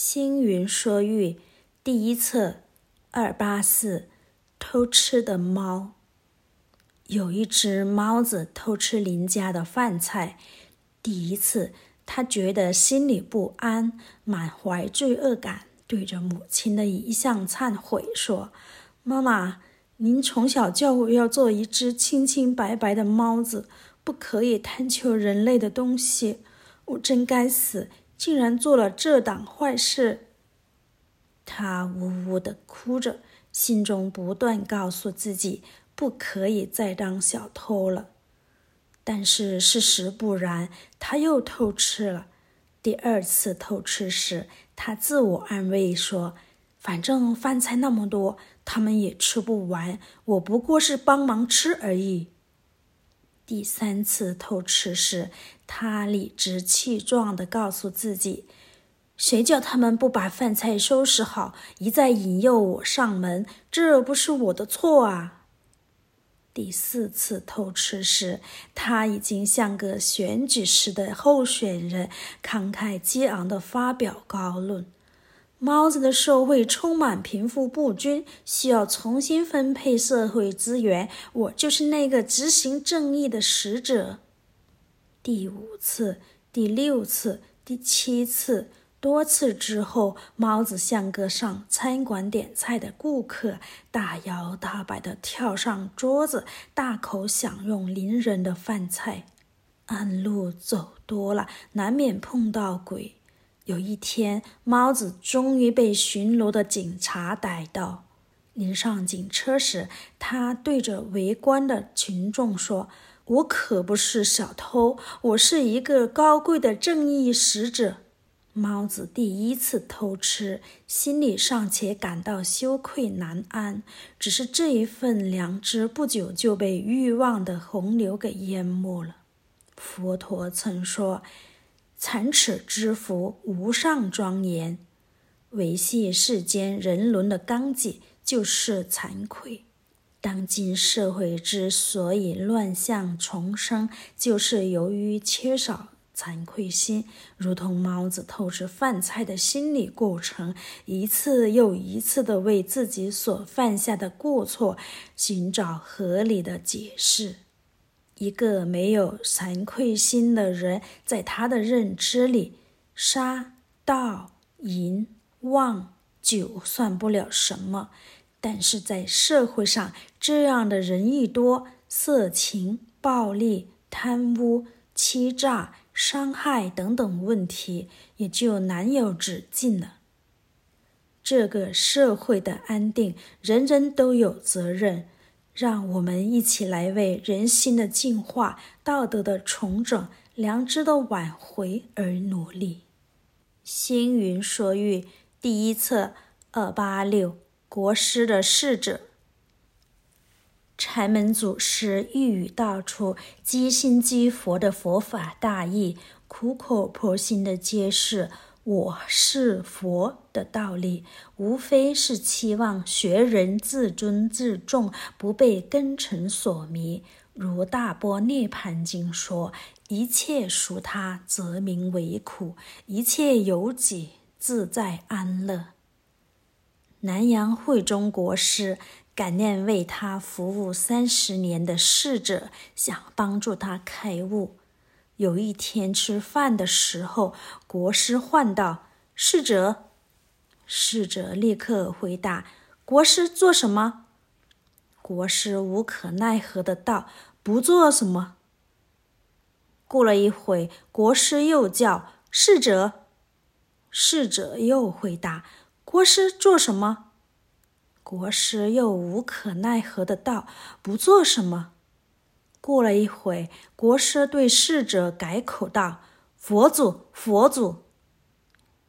星云说喻第一册二八四偷吃的猫。有一只猫子偷吃邻家的饭菜，第一次，它觉得心里不安，满怀罪恶感，对着母亲的遗像忏悔说：“妈妈，您从小教我要做一只清清白白的猫子，不可以贪求人类的东西。我真该死，竟然做了这档坏事。”他呜呜的哭着，心中不断告诉自己，不可以再当小偷了。但是事实不然，他又偷吃了。第二次偷吃时，他自我安慰说：“反正饭菜那么多，他们也吃不完，我不过是帮忙吃而已。”第三次偷吃时，他理直气壮地告诉自己：“谁叫他们不把饭菜收拾好，一再引诱我上门，这不是我的错啊！”第四次偷吃时，他已经像个选举时的候选人，慷慨激昂地发表高论：猫子的社会充满贫富不均，需要重新分配社会资源。我就是那个执行正义的使者。第五次、第六次、第七次。多次之后，猫子像个上餐馆点菜的顾客，大摇大摆地跳上桌子，大口享用邻人的饭菜。暗路走多了，难免碰到鬼。有一天，猫子终于被巡逻的警察逮到。临上警车时，他对着围观的群众说：“我可不是小偷，我是一个高贵的正义使者。”猫子第一次偷吃，心里尚且感到羞愧难安，只是这一份良知不久就被欲望的洪流给淹没了。佛陀曾说：“残齿之福，无上庄严。”维系世间人伦的纲纪就是惭愧。当今社会之所以乱象丛生，就是由于缺少。惭愧心，如同猫子偷吃饭菜的心理过程，一次又一次地为自己所犯下的过错寻找合理的解释。一个没有惭愧心的人，在他的认知里，杀、盗、淫、妄、酒算不了什么；但是在社会上，这样的人一多，色情、暴力、贪污、欺诈。伤害等等问题也就难有止境了。这个社会的安定，人人都有责任。让我们一起来为人心的净化、道德的重整、良知的挽回而努力。星云说喻第一册二八六国师的侍者。禅门祖师一语道出积心积佛的佛法大义，苦口婆心的揭示“我是佛”的道理，无非是期望学人自尊自重，不被根尘所迷。如《大波涅槃经》说：“一切属他，则名为苦；一切有己，自在安乐。”南阳慧中国师。感念为他服务三十年的侍者，想帮助他开悟。有一天吃饭的时候，国师唤道：“侍者。”侍者立刻回答：“国师做什么？”国师无可奈何的道：“不做什么。”过了一会，国师又叫：“侍者。”侍者又回答：“国师做什么？”国师又无可奈何的道：“不做什么。”过了一会，国师对侍者改口道：“佛祖，佛祖。”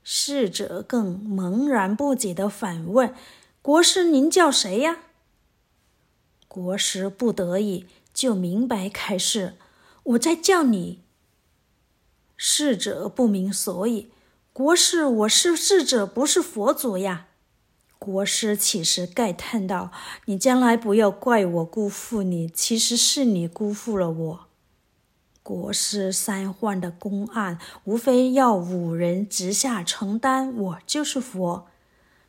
侍者更茫然不解的反问：“国师，您叫谁呀？”国师不得已就明白开示：“我在叫你。”侍者不明所以：“国师，我是侍者，不是佛祖呀。”国师起时慨叹道：“你将来不要怪我辜负你，其实是你辜负了我。”国师三换的公案，无非要五人直下承担，我就是佛。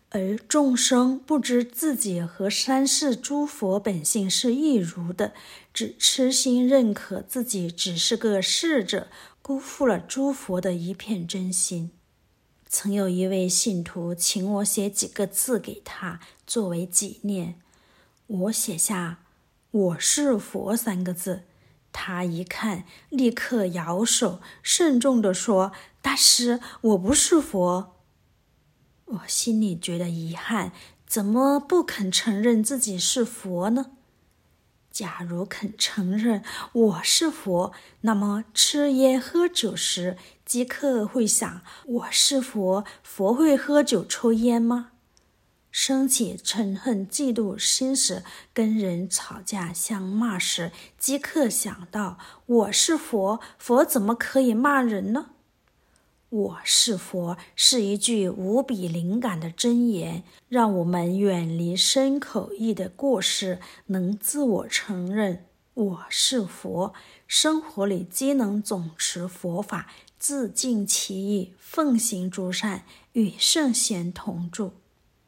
而众生不知自己和三世诸佛本性是一如的，只痴心认可自己只是个侍者，辜负了诸佛的一片真心。曾有一位信徒请我写几个字给他作为纪念，我写下“我是佛”三个字，他一看，立刻摇手，慎重地说：“大师，我不是佛。”我心里觉得遗憾，怎么不肯承认自己是佛呢？假如肯承认我是佛，那么吃烟喝酒时即刻会想我是佛，佛会喝酒抽烟吗？生起嗔恨嫉妒心时，跟人吵架相骂时，即刻想到我是佛，佛怎么可以骂人呢？我是佛是一句无比灵感的真言，让我们远离身口意的过失，能自我承认我是佛，生活里皆能总持佛法，自尽其意，奉行诸善，与圣贤同住。